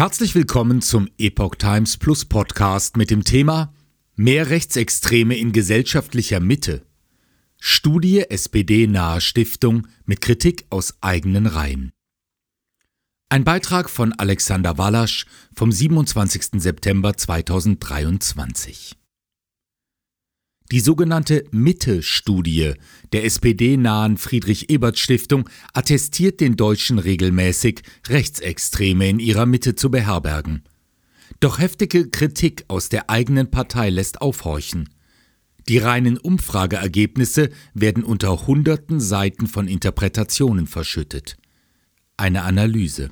Herzlich willkommen zum Epoch Times Plus Podcast mit dem Thema Mehr Rechtsextreme in gesellschaftlicher Mitte. Studie SPD-nahe Stiftung mit Kritik aus eigenen Reihen. Ein Beitrag von Alexander Wallasch vom 27. September 2023. Die sogenannte Mitte-Studie der SPD-nahen Friedrich-Ebert-Stiftung attestiert den Deutschen regelmäßig, Rechtsextreme in ihrer Mitte zu beherbergen. Doch heftige Kritik aus der eigenen Partei lässt aufhorchen. Die reinen Umfrageergebnisse werden unter hunderten Seiten von Interpretationen verschüttet. Eine Analyse.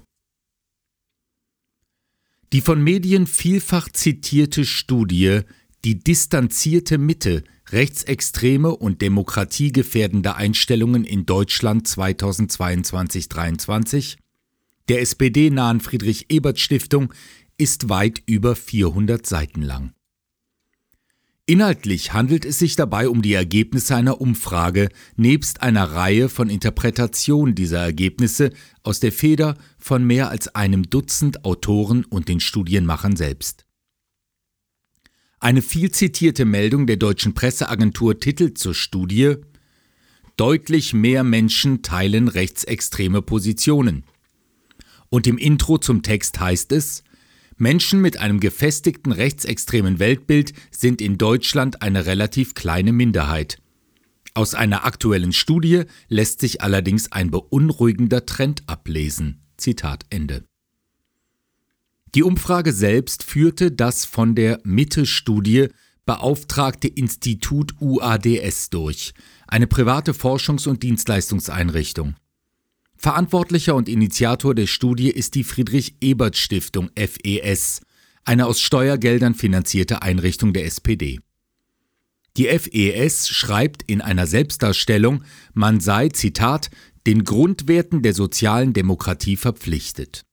Die von Medien vielfach zitierte Studie die distanzierte Mitte rechtsextreme und demokratiegefährdende Einstellungen in Deutschland 2022-23 der SPD-nahen Friedrich-Ebert-Stiftung ist weit über 400 Seiten lang. Inhaltlich handelt es sich dabei um die Ergebnisse einer Umfrage nebst einer Reihe von Interpretationen dieser Ergebnisse aus der Feder von mehr als einem Dutzend Autoren und den Studienmachern selbst. Eine viel zitierte Meldung der deutschen Presseagentur titelt zur Studie Deutlich mehr Menschen teilen rechtsextreme Positionen. Und im Intro zum Text heißt es Menschen mit einem gefestigten rechtsextremen Weltbild sind in Deutschland eine relativ kleine Minderheit. Aus einer aktuellen Studie lässt sich allerdings ein beunruhigender Trend ablesen. Zitat Ende. Die Umfrage selbst führte das von der Mitte-Studie beauftragte Institut UADS durch, eine private Forschungs- und Dienstleistungseinrichtung. Verantwortlicher und Initiator der Studie ist die Friedrich-Ebert-Stiftung FES, eine aus Steuergeldern finanzierte Einrichtung der SPD. Die FES schreibt in einer Selbstdarstellung, man sei, Zitat, den Grundwerten der sozialen Demokratie verpflichtet.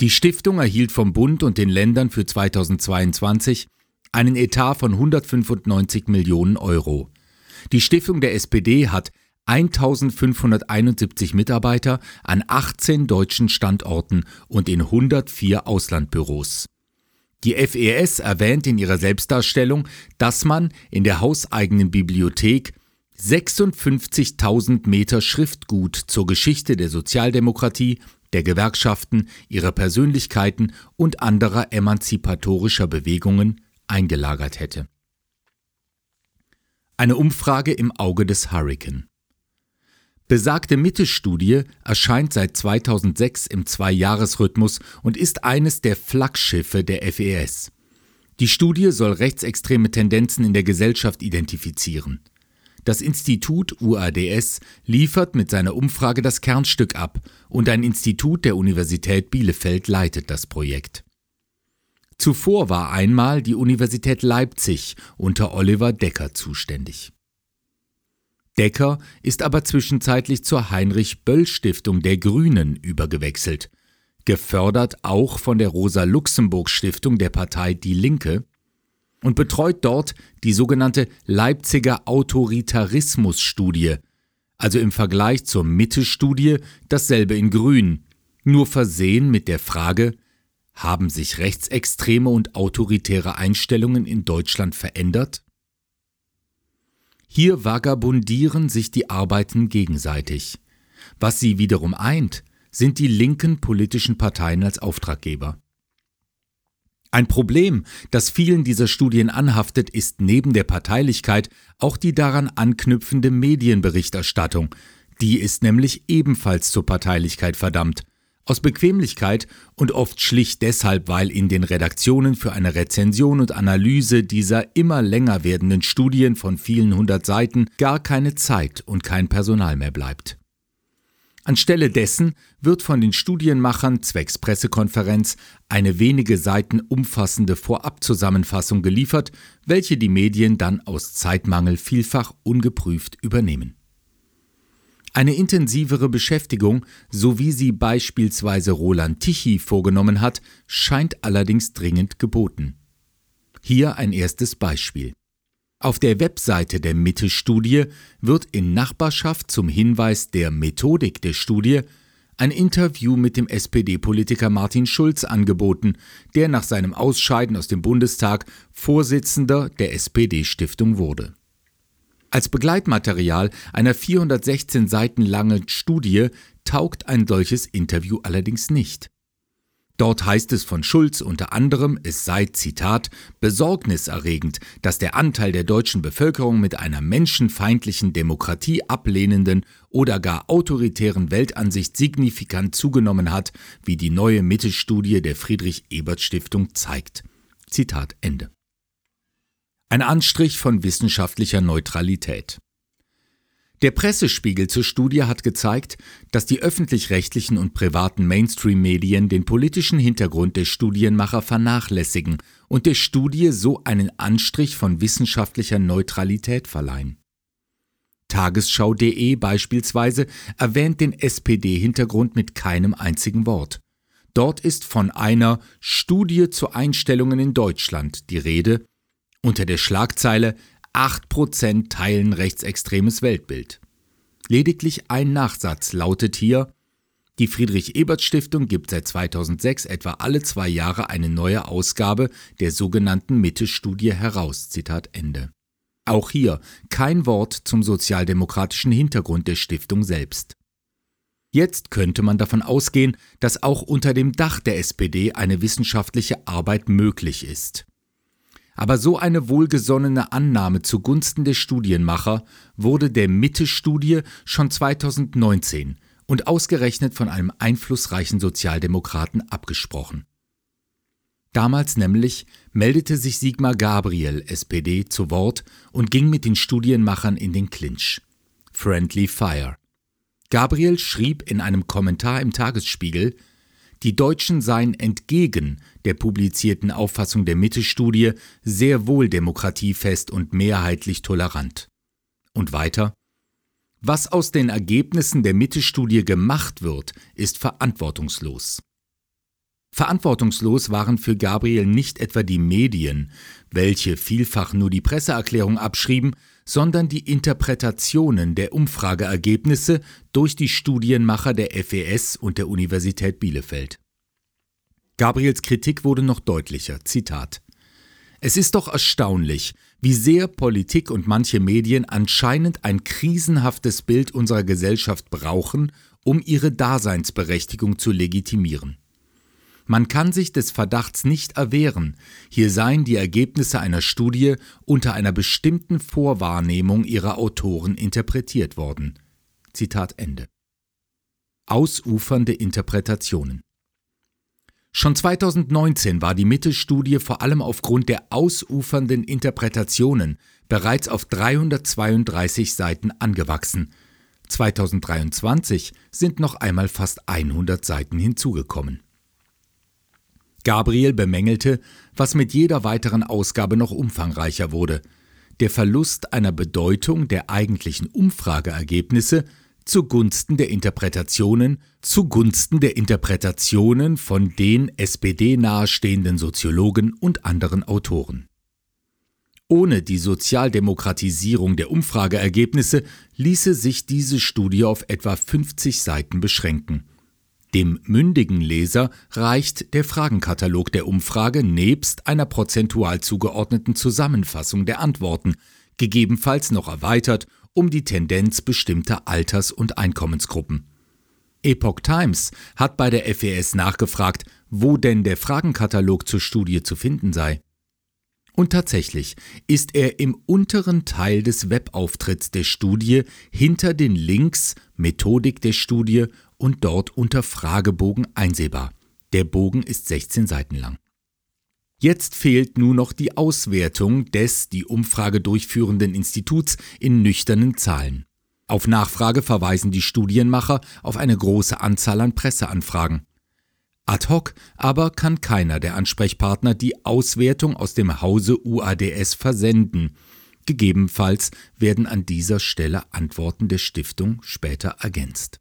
Die Stiftung erhielt vom Bund und den Ländern für 2022 einen Etat von 195 Millionen Euro. Die Stiftung der SPD hat 1571 Mitarbeiter an 18 deutschen Standorten und in 104 Auslandbüros. Die FES erwähnt in ihrer Selbstdarstellung, dass man in der hauseigenen Bibliothek 56.000 Meter Schriftgut zur Geschichte der Sozialdemokratie der Gewerkschaften, ihrer Persönlichkeiten und anderer emanzipatorischer Bewegungen eingelagert hätte. Eine Umfrage im Auge des Hurricane. Besagte Mitte-Studie erscheint seit 2006 im Zwei-Jahres-Rhythmus und ist eines der Flaggschiffe der FES. Die Studie soll rechtsextreme Tendenzen in der Gesellschaft identifizieren. Das Institut UADS liefert mit seiner Umfrage das Kernstück ab und ein Institut der Universität Bielefeld leitet das Projekt. Zuvor war einmal die Universität Leipzig unter Oliver Decker zuständig. Decker ist aber zwischenzeitlich zur Heinrich Böll Stiftung der Grünen übergewechselt, gefördert auch von der Rosa Luxemburg Stiftung der Partei Die Linke, und betreut dort die sogenannte Leipziger Autoritarismus-Studie, also im Vergleich zur Mitte-Studie dasselbe in Grün, nur versehen mit der Frage, haben sich rechtsextreme und autoritäre Einstellungen in Deutschland verändert? Hier vagabundieren sich die Arbeiten gegenseitig. Was sie wiederum eint, sind die linken politischen Parteien als Auftraggeber. Ein Problem, das vielen dieser Studien anhaftet, ist neben der Parteilichkeit auch die daran anknüpfende Medienberichterstattung. Die ist nämlich ebenfalls zur Parteilichkeit verdammt. Aus Bequemlichkeit und oft schlicht deshalb, weil in den Redaktionen für eine Rezension und Analyse dieser immer länger werdenden Studien von vielen hundert Seiten gar keine Zeit und kein Personal mehr bleibt. Anstelle dessen wird von den Studienmachern zwecks Pressekonferenz eine wenige Seiten umfassende Vorabzusammenfassung geliefert, welche die Medien dann aus Zeitmangel vielfach ungeprüft übernehmen. Eine intensivere Beschäftigung, so wie sie beispielsweise Roland Tichy vorgenommen hat, scheint allerdings dringend geboten. Hier ein erstes Beispiel. Auf der Webseite der Mitte-Studie wird in Nachbarschaft zum Hinweis der Methodik der Studie ein Interview mit dem SPD-Politiker Martin Schulz angeboten, der nach seinem Ausscheiden aus dem Bundestag Vorsitzender der SPD-Stiftung wurde. Als Begleitmaterial einer 416 Seiten langen Studie taugt ein solches Interview allerdings nicht. Dort heißt es von Schulz unter anderem, es sei, Zitat, besorgniserregend, dass der Anteil der deutschen Bevölkerung mit einer menschenfeindlichen, Demokratie ablehnenden oder gar autoritären Weltansicht signifikant zugenommen hat, wie die neue Mitte-Studie der Friedrich-Ebert-Stiftung zeigt. Zitat Ende. Ein Anstrich von wissenschaftlicher Neutralität. Der Pressespiegel zur Studie hat gezeigt, dass die öffentlich-rechtlichen und privaten Mainstream-Medien den politischen Hintergrund der Studienmacher vernachlässigen und der Studie so einen Anstrich von wissenschaftlicher Neutralität verleihen. Tagesschau.de beispielsweise erwähnt den SPD-Hintergrund mit keinem einzigen Wort. Dort ist von einer Studie zu Einstellungen in Deutschland die Rede, unter der Schlagzeile 8% teilen rechtsextremes Weltbild. Lediglich ein Nachsatz lautet hier, die Friedrich-Ebert-Stiftung gibt seit 2006 etwa alle zwei Jahre eine neue Ausgabe der sogenannten Mitte-Studie heraus. Zitat Ende. Auch hier kein Wort zum sozialdemokratischen Hintergrund der Stiftung selbst. Jetzt könnte man davon ausgehen, dass auch unter dem Dach der SPD eine wissenschaftliche Arbeit möglich ist. Aber so eine wohlgesonnene Annahme zugunsten der Studienmacher wurde der Mitte-Studie schon 2019 und ausgerechnet von einem einflussreichen Sozialdemokraten abgesprochen. Damals nämlich meldete sich Sigmar Gabriel, SPD, zu Wort und ging mit den Studienmachern in den Clinch. Friendly Fire. Gabriel schrieb in einem Kommentar im Tagesspiegel, die Deutschen seien entgegen der publizierten Auffassung der Mitte-Studie sehr wohl demokratiefest und mehrheitlich tolerant. Und weiter Was aus den Ergebnissen der Mitte-Studie gemacht wird, ist verantwortungslos. Verantwortungslos waren für Gabriel nicht etwa die Medien, welche vielfach nur die Presseerklärung abschrieben, sondern die Interpretationen der Umfrageergebnisse durch die Studienmacher der FES und der Universität Bielefeld. Gabriels Kritik wurde noch deutlicher. Zitat es ist doch erstaunlich, wie sehr Politik und manche Medien anscheinend ein krisenhaftes Bild unserer Gesellschaft brauchen, um ihre Daseinsberechtigung zu legitimieren. Man kann sich des Verdachts nicht erwehren, hier seien die Ergebnisse einer Studie unter einer bestimmten Vorwahrnehmung ihrer Autoren interpretiert worden. Zitat Ende. Ausufernde Interpretationen. Schon 2019 war die Mitte-Studie vor allem aufgrund der ausufernden Interpretationen bereits auf 332 Seiten angewachsen. 2023 sind noch einmal fast 100 Seiten hinzugekommen. Gabriel bemängelte, was mit jeder weiteren Ausgabe noch umfangreicher wurde. Der Verlust einer Bedeutung der eigentlichen Umfrageergebnisse zugunsten der Interpretationen, zugunsten der Interpretationen von den SPD nahestehenden Soziologen und anderen Autoren. Ohne die Sozialdemokratisierung der Umfrageergebnisse ließe sich diese Studie auf etwa 50 Seiten beschränken. Dem mündigen Leser reicht der Fragenkatalog der Umfrage nebst einer prozentual zugeordneten Zusammenfassung der Antworten, gegebenenfalls noch erweitert um die Tendenz bestimmter Alters- und Einkommensgruppen. Epoch Times hat bei der FES nachgefragt, wo denn der Fragenkatalog zur Studie zu finden sei. Und tatsächlich ist er im unteren Teil des Webauftritts der Studie hinter den Links Methodik der Studie und dort unter Fragebogen einsehbar. Der Bogen ist 16 Seiten lang. Jetzt fehlt nur noch die Auswertung des die Umfrage durchführenden Instituts in nüchternen Zahlen. Auf Nachfrage verweisen die Studienmacher auf eine große Anzahl an Presseanfragen. Ad hoc aber kann keiner der Ansprechpartner die Auswertung aus dem Hause UADS versenden. Gegebenenfalls werden an dieser Stelle Antworten der Stiftung später ergänzt.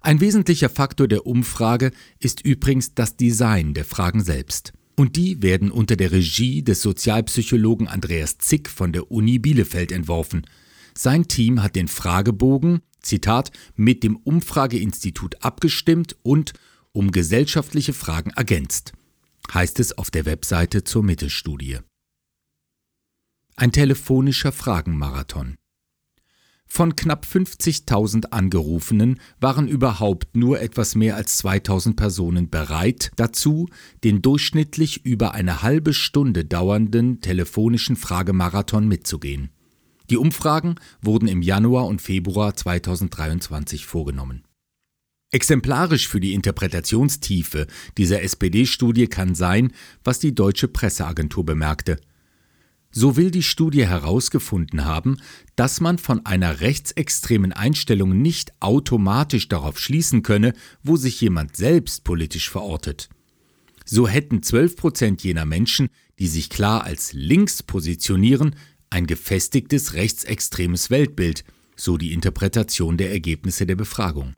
Ein wesentlicher Faktor der Umfrage ist übrigens das Design der Fragen selbst. Und die werden unter der Regie des Sozialpsychologen Andreas Zick von der Uni Bielefeld entworfen. Sein Team hat den Fragebogen, Zitat, mit dem Umfrageinstitut abgestimmt und um gesellschaftliche Fragen ergänzt, heißt es auf der Webseite zur Mittelstudie. Ein telefonischer Fragenmarathon. Von knapp 50.000 Angerufenen waren überhaupt nur etwas mehr als 2.000 Personen bereit dazu, den durchschnittlich über eine halbe Stunde dauernden telefonischen Fragemarathon mitzugehen. Die Umfragen wurden im Januar und Februar 2023 vorgenommen. Exemplarisch für die Interpretationstiefe dieser SPD-Studie kann sein, was die deutsche Presseagentur bemerkte – so will die Studie herausgefunden haben, dass man von einer rechtsextremen Einstellung nicht automatisch darauf schließen könne, wo sich jemand selbst politisch verortet. So hätten 12 Prozent jener Menschen, die sich klar als links positionieren, ein gefestigtes rechtsextremes Weltbild, so die Interpretation der Ergebnisse der Befragung.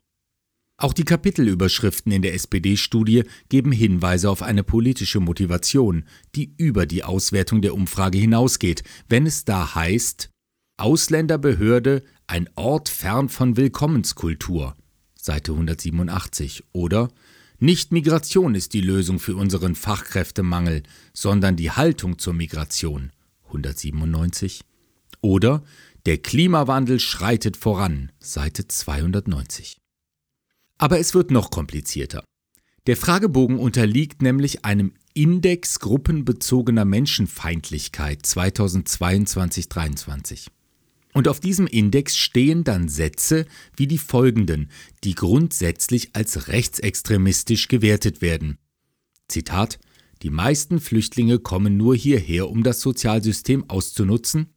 Auch die Kapitelüberschriften in der SPD-Studie geben Hinweise auf eine politische Motivation, die über die Auswertung der Umfrage hinausgeht, wenn es da heißt Ausländerbehörde ein Ort fern von Willkommenskultur Seite 187 oder nicht Migration ist die Lösung für unseren Fachkräftemangel, sondern die Haltung zur Migration 197 oder der Klimawandel schreitet voran Seite 290. Aber es wird noch komplizierter. Der Fragebogen unterliegt nämlich einem Index gruppenbezogener Menschenfeindlichkeit 2022-23. Und auf diesem Index stehen dann Sätze wie die folgenden, die grundsätzlich als rechtsextremistisch gewertet werden. Zitat Die meisten Flüchtlinge kommen nur hierher, um das Sozialsystem auszunutzen.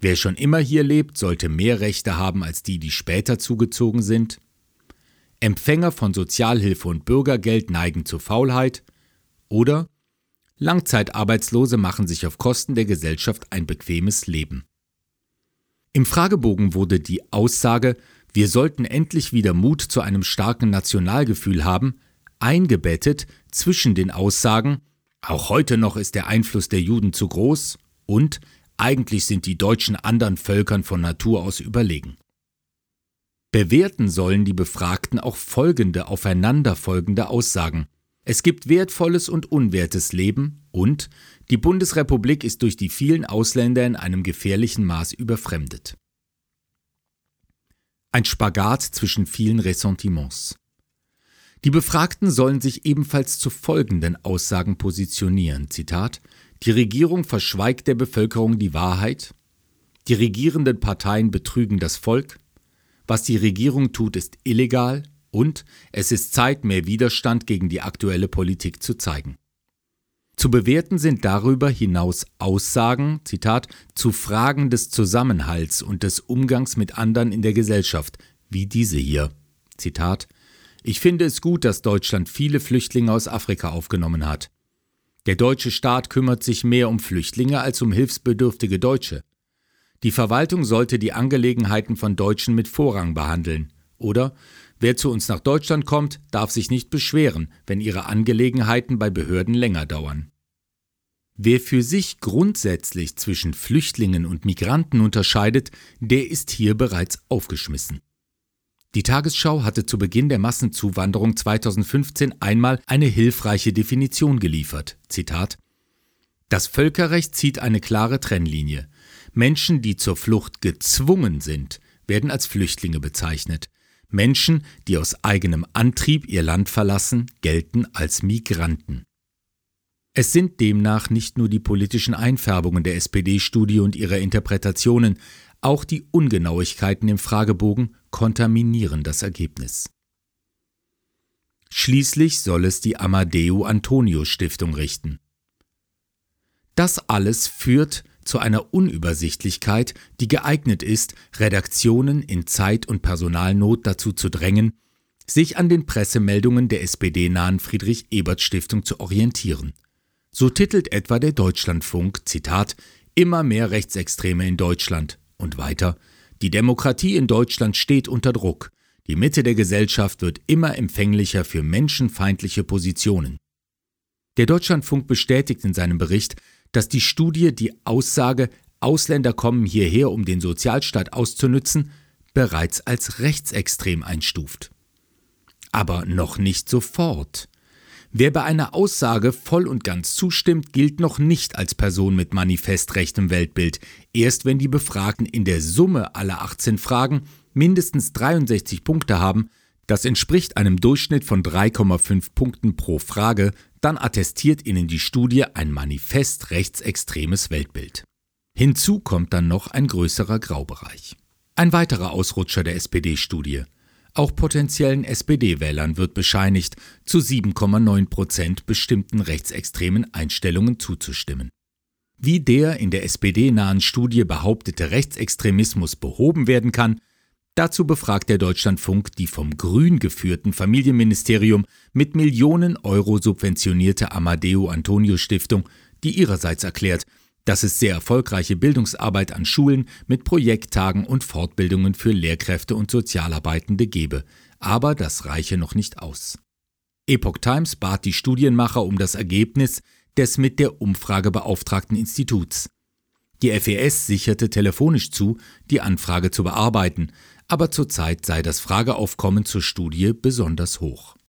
Wer schon immer hier lebt, sollte mehr Rechte haben als die, die später zugezogen sind. Empfänger von Sozialhilfe und Bürgergeld neigen zur Faulheit oder Langzeitarbeitslose machen sich auf Kosten der Gesellschaft ein bequemes Leben. Im Fragebogen wurde die Aussage, wir sollten endlich wieder Mut zu einem starken Nationalgefühl haben, eingebettet zwischen den Aussagen, auch heute noch ist der Einfluss der Juden zu groß und eigentlich sind die Deutschen anderen Völkern von Natur aus überlegen. Bewerten sollen die Befragten auch folgende aufeinanderfolgende Aussagen. Es gibt wertvolles und unwertes Leben und die Bundesrepublik ist durch die vielen Ausländer in einem gefährlichen Maß überfremdet. Ein Spagat zwischen vielen Ressentiments. Die Befragten sollen sich ebenfalls zu folgenden Aussagen positionieren. Zitat Die Regierung verschweigt der Bevölkerung die Wahrheit, die regierenden Parteien betrügen das Volk, was die Regierung tut, ist illegal und es ist Zeit, mehr Widerstand gegen die aktuelle Politik zu zeigen. Zu bewerten sind darüber hinaus Aussagen, Zitat, zu Fragen des Zusammenhalts und des Umgangs mit anderen in der Gesellschaft, wie diese hier. Zitat, ich finde es gut, dass Deutschland viele Flüchtlinge aus Afrika aufgenommen hat. Der deutsche Staat kümmert sich mehr um Flüchtlinge als um hilfsbedürftige Deutsche. Die Verwaltung sollte die Angelegenheiten von Deutschen mit Vorrang behandeln. Oder wer zu uns nach Deutschland kommt, darf sich nicht beschweren, wenn ihre Angelegenheiten bei Behörden länger dauern. Wer für sich grundsätzlich zwischen Flüchtlingen und Migranten unterscheidet, der ist hier bereits aufgeschmissen. Die Tagesschau hatte zu Beginn der Massenzuwanderung 2015 einmal eine hilfreiche Definition geliefert. Zitat Das Völkerrecht zieht eine klare Trennlinie. Menschen, die zur Flucht gezwungen sind, werden als Flüchtlinge bezeichnet. Menschen, die aus eigenem Antrieb ihr Land verlassen, gelten als Migranten. Es sind demnach nicht nur die politischen Einfärbungen der SPD-Studie und ihrer Interpretationen, auch die Ungenauigkeiten im Fragebogen kontaminieren das Ergebnis. Schließlich soll es die Amadeo Antonio Stiftung richten. Das alles führt zu einer Unübersichtlichkeit, die geeignet ist, Redaktionen in Zeit- und Personalnot dazu zu drängen, sich an den Pressemeldungen der SPD-nahen Friedrich-Ebert-Stiftung zu orientieren. So titelt etwa der Deutschlandfunk, Zitat, immer mehr Rechtsextreme in Deutschland und weiter, die Demokratie in Deutschland steht unter Druck, die Mitte der Gesellschaft wird immer empfänglicher für menschenfeindliche Positionen. Der Deutschlandfunk bestätigt in seinem Bericht, dass die Studie die Aussage, Ausländer kommen hierher, um den Sozialstaat auszunützen, bereits als rechtsextrem einstuft. Aber noch nicht sofort. Wer bei einer Aussage voll und ganz zustimmt, gilt noch nicht als Person mit manifest rechtem Weltbild. Erst wenn die Befragten in der Summe aller 18 Fragen mindestens 63 Punkte haben, das entspricht einem Durchschnitt von 3,5 Punkten pro Frage, dann attestiert ihnen die Studie ein manifest rechtsextremes Weltbild. Hinzu kommt dann noch ein größerer Graubereich. Ein weiterer Ausrutscher der SPD-Studie. Auch potenziellen SPD-Wählern wird bescheinigt, zu 7,9 Prozent bestimmten rechtsextremen Einstellungen zuzustimmen. Wie der in der SPD-nahen Studie behauptete Rechtsextremismus behoben werden kann, dazu befragt der Deutschlandfunk die vom Grün geführten Familienministerium mit Millionen Euro subventionierte Amadeo Antonio Stiftung, die ihrerseits erklärt, dass es sehr erfolgreiche Bildungsarbeit an Schulen mit Projekttagen und Fortbildungen für Lehrkräfte und Sozialarbeitende gebe, aber das reiche noch nicht aus. Epoch Times bat die Studienmacher um das Ergebnis des mit der Umfrage beauftragten Instituts. Die FES sicherte telefonisch zu, die Anfrage zu bearbeiten, aber zurzeit sei das Frageaufkommen zur Studie besonders hoch.